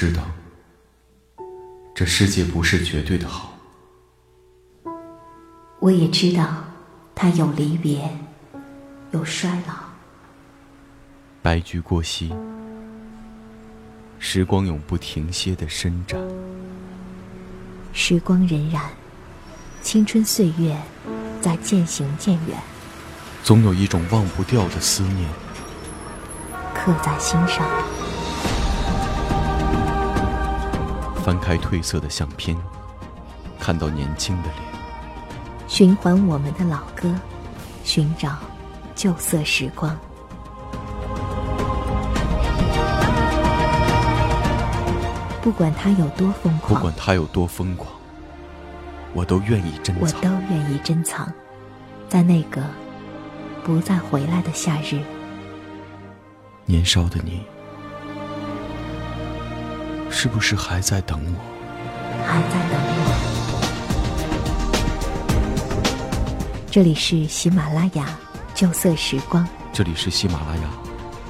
知道，这世界不是绝对的好。我也知道，它有离别，有衰老。白驹过隙，时光永不停歇的伸展。时光荏苒，青春岁月在渐行渐远。总有一种忘不掉的思念，刻在心上。翻开褪色的相片，看到年轻的脸。循环我们的老歌，寻找旧色时光。不管他有多疯狂，不管他有多疯狂，我都愿意珍藏。我都愿意珍藏，在那个不再回来的夏日。年少的你，是不是还在等我？还在等我。这里是喜马拉雅旧色时光。这里是喜马拉雅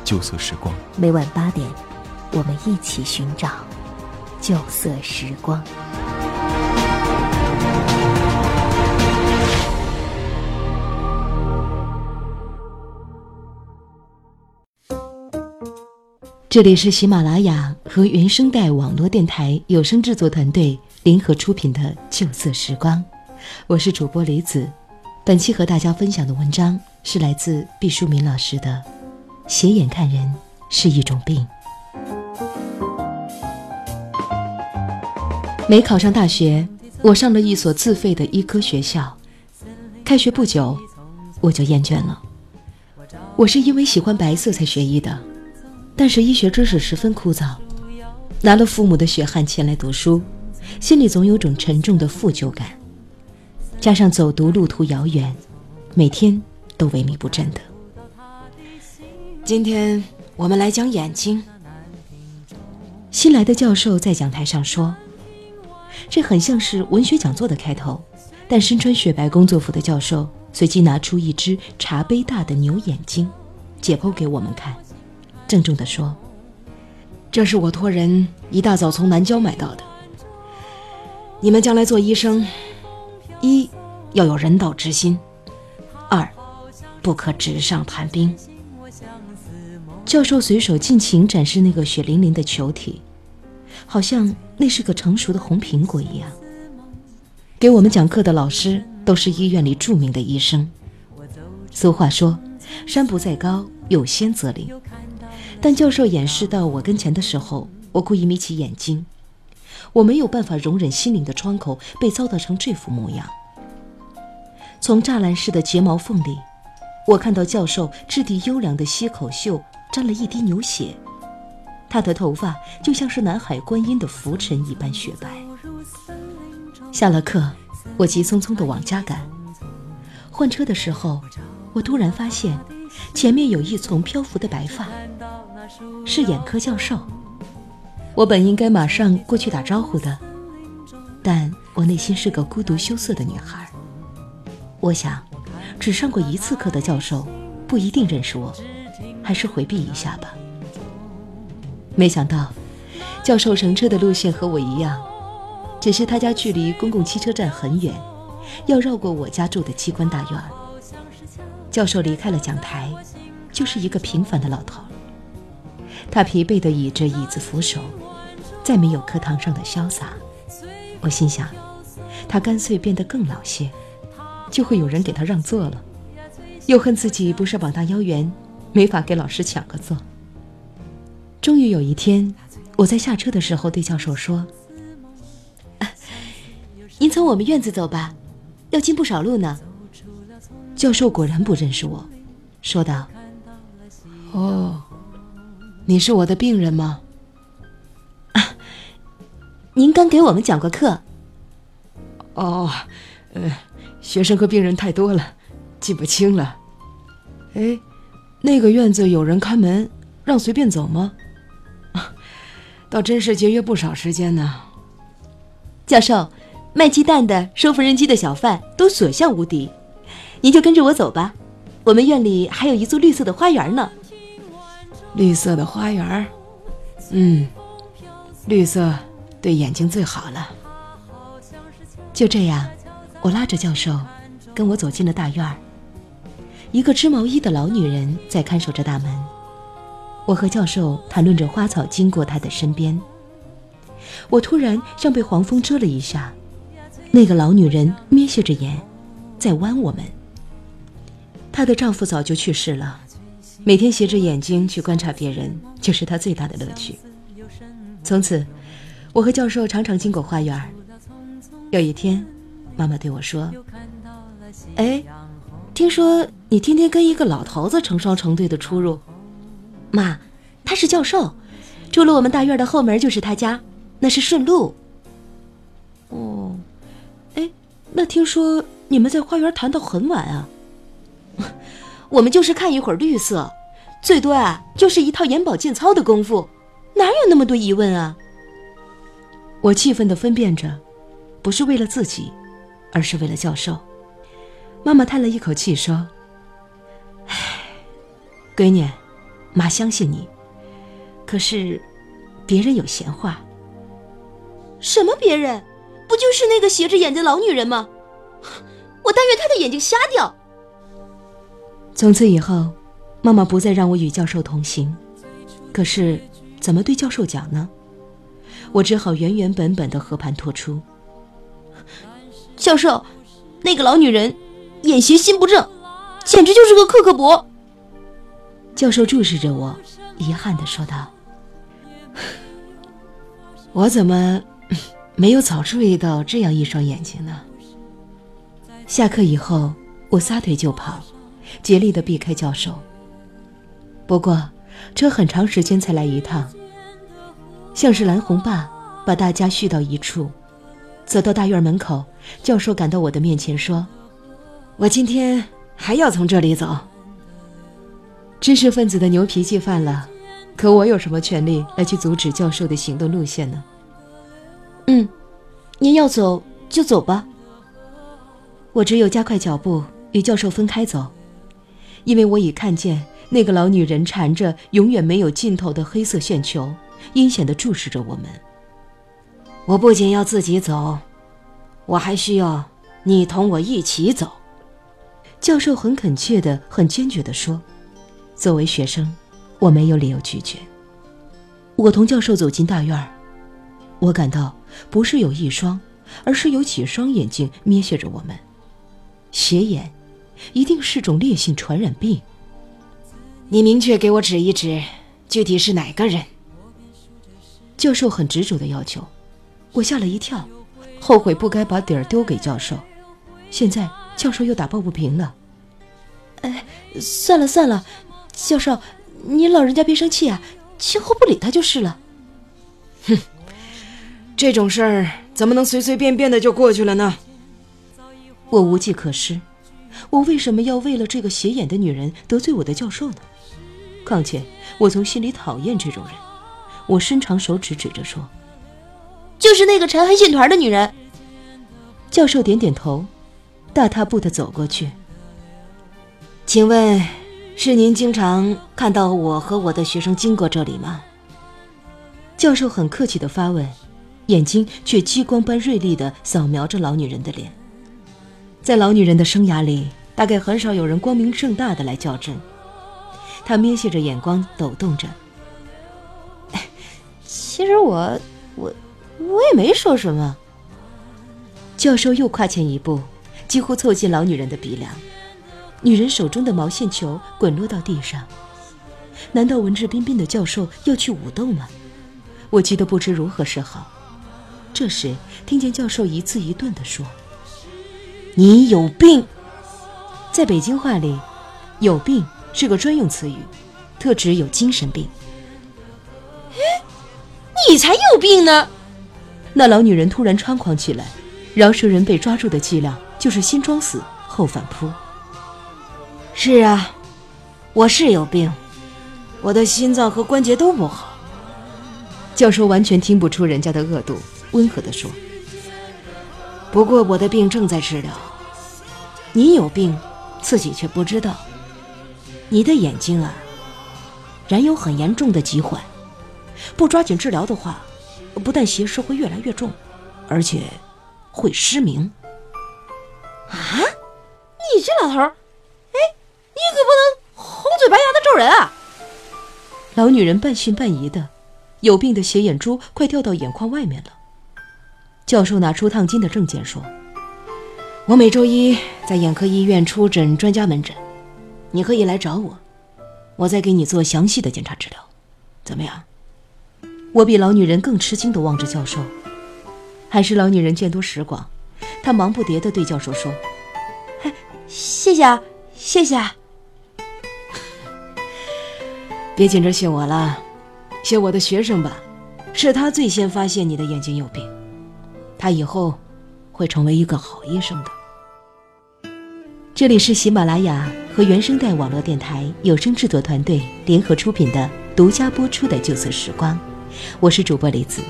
旧色时光。每晚八点，我们一起寻找。旧色时光。这里是喜马拉雅和原声带网络电台有声制作团队联合出品的《旧色时光》，我是主播李子。本期和大家分享的文章是来自毕淑敏老师的《斜眼看人是一种病》。没考上大学，我上了一所自费的医科学校。开学不久，我就厌倦了。我是因为喜欢白色才学医的，但是医学知识十分枯燥，拿了父母的血汗钱来读书，心里总有种沉重的负疚感。加上走读路途遥远，每天都萎靡不振的。今天我们来讲眼睛。新来的教授在讲台上说。这很像是文学讲座的开头，但身穿雪白工作服的教授随即拿出一只茶杯大的牛眼睛，解剖给我们看，郑重地说：“这是我托人一大早从南郊买到的。你们将来做医生，一要有人道之心，二不可纸上谈兵。”教授随手尽情展示那个血淋淋的球体。好像那是个成熟的红苹果一样。给我们讲课的老师都是医院里著名的医生。俗话说，山不在高，有仙则灵。但教授演示到我跟前的时候，我故意眯起眼睛，我没有办法容忍心灵的窗口被糟蹋成这副模样。从栅栏式的睫毛缝里，我看到教授质地优良的膝口袖沾了一滴牛血。他的头发就像是南海观音的浮尘一般雪白。下了课，我急匆匆地往家赶。换车的时候，我突然发现前面有一丛漂浮的白发，是眼科教授。我本应该马上过去打招呼的，但我内心是个孤独羞涩的女孩。我想，只上过一次课的教授不一定认识我，还是回避一下吧。没想到，教授乘车的路线和我一样，只是他家距离公共汽车站很远，要绕过我家住的机关大院。教授离开了讲台，就是一个平凡的老头。他疲惫地倚着椅子扶手，再没有课堂上的潇洒。我心想，他干脆变得更老些，就会有人给他让座了。又恨自己不是膀大腰圆，没法给老师抢个座。终于有一天，我在下车的时候对教授说：“您从我们院子走吧，要进不少路呢。”教授果然不认识我，说道：“哦，你是我的病人吗？啊，您刚给我们讲过课。哦，呃，学生和病人太多了，记不清了。哎，那个院子有人看门，让随便走吗？”倒真是节约不少时间呢。教授，卖鸡蛋的、收缝纫机的小贩都所向无敌，您就跟着我走吧。我们院里还有一座绿色的花园呢。绿色的花园儿，嗯，绿色对眼睛最好了。就这样，我拉着教授，跟我走进了大院儿。一个织毛衣的老女人在看守着大门。我和教授谈论着花草，经过她的身边。我突然像被黄蜂蛰了一下。那个老女人眯斜着眼，在剜我们。她的丈夫早就去世了，每天斜着眼睛去观察别人，就是他最大的乐趣。从此，我和教授常常经过花园。有一天，妈妈对我说：“哎。”听说你天天跟一个老头子成双成对的出入，妈，他是教授，出了我们大院的后门就是他家，那是顺路。哦，哎，那听说你们在花园谈到很晚啊？我们就是看一会儿绿色，最多啊就是一套眼保健操的功夫，哪有那么多疑问啊？我气愤地分辨着，不是为了自己，而是为了教授。妈妈叹了一口气说：“唉，闺女，妈相信你。可是，别人有闲话。什么别人？不就是那个斜着眼的老女人吗？我但愿她的眼睛瞎掉。”从此以后，妈妈不再让我与教授同行。可是，怎么对教授讲呢？我只好原原本本的和盘托出：“教授，那个老女人。”眼斜心不正，简直就是个克克伯。教授注视着我，遗憾的说道：“我怎么没有早注意到这样一双眼睛呢？”下课以后，我撒腿就跑，竭力的避开教授。不过，车很长时间才来一趟，像是蓝红坝把大家续到一处。走到大院门口，教授赶到我的面前说。我今天还要从这里走。知识分子的牛脾气犯了，可我有什么权利来去阻止教授的行动路线呢？嗯，您要走就走吧。我只有加快脚步与教授分开走，因为我已看见那个老女人缠着永远没有尽头的黑色线球，阴险地注视着我们。我不仅要自己走，我还需要你同我一起走。教授很恳切的、很坚决地说：“作为学生，我没有理由拒绝。”我同教授走进大院，我感到不是有一双，而是有几双眼睛眯斜着我们。斜眼，一定是种烈性传染病。你明确给我指一指，具体是哪个人？教授很执着的要求，我吓了一跳，后悔不该把底儿丢给教授。现在。教授又打抱不平了。哎，算了算了，教授，你老人家别生气啊，今后不理他就是了。哼，这种事儿怎么能随随便便的就过去了呢？我无计可施，我为什么要为了这个斜眼的女人得罪我的教授呢？况且我从心里讨厌这种人。我伸长手指指着说：“就是那个缠黑线团的女人。”教授点点头。大踏步的走过去。请问，是您经常看到我和我的学生经过这里吗？教授很客气的发问，眼睛却激光般锐利的扫描着老女人的脸。在老女人的生涯里，大概很少有人光明正大的来较真。她眯斜着眼光，抖动着。其实我，我，我也没说什么。教授又跨前一步。几乎凑近老女人的鼻梁，女人手中的毛线球滚落到地上。难道文质彬彬的教授要去武斗吗？我急得不知如何是好。这时，听见教授一字一顿地说：“你有病。”在北京话里，“有病”是个专用词语，特指有精神病。哎，你才有病呢！那老女人突然猖狂起来，饶舌人被抓住的伎俩。就是先装死后反扑。是啊，我是有病，我的心脏和关节都不好。教授完全听不出人家的恶毒，温和地说：“不过我的病正在治疗，你有病，自己却不知道。你的眼睛啊，染有很严重的疾患，不抓紧治疗的话，不但斜视会越来越重，而且会失明。啊！你这老头儿，哎，你可不能红嘴白牙的咒人啊！老女人半信半疑的，有病的斜眼珠快掉到眼眶外面了。教授拿出烫金的证件说：“我每周一在眼科医院出诊专家门诊，你可以来找我，我再给你做详细的检查治疗，怎么样？”我比老女人更吃惊的望着教授，还是老女人见多识广，她忙不迭的对教授说：“谢谢啊，谢谢啊。别紧着谢我了，谢我的学生吧，是他最先发现你的眼睛有病，他以后会成为一个好医生的。”这里是喜马拉雅和原声带网络电台有声制作团队联合出品的独家播出的《旧色时光》。我是主播李子，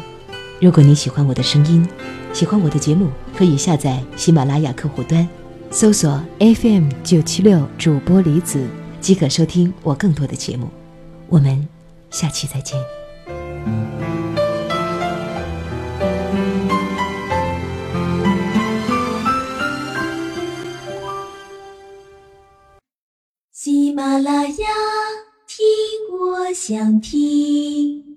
如果你喜欢我的声音，喜欢我的节目，可以下载喜马拉雅客户端，搜索 FM 九七六主播李子，即可收听我更多的节目。我们下期再见。啦啦呀，听我想听。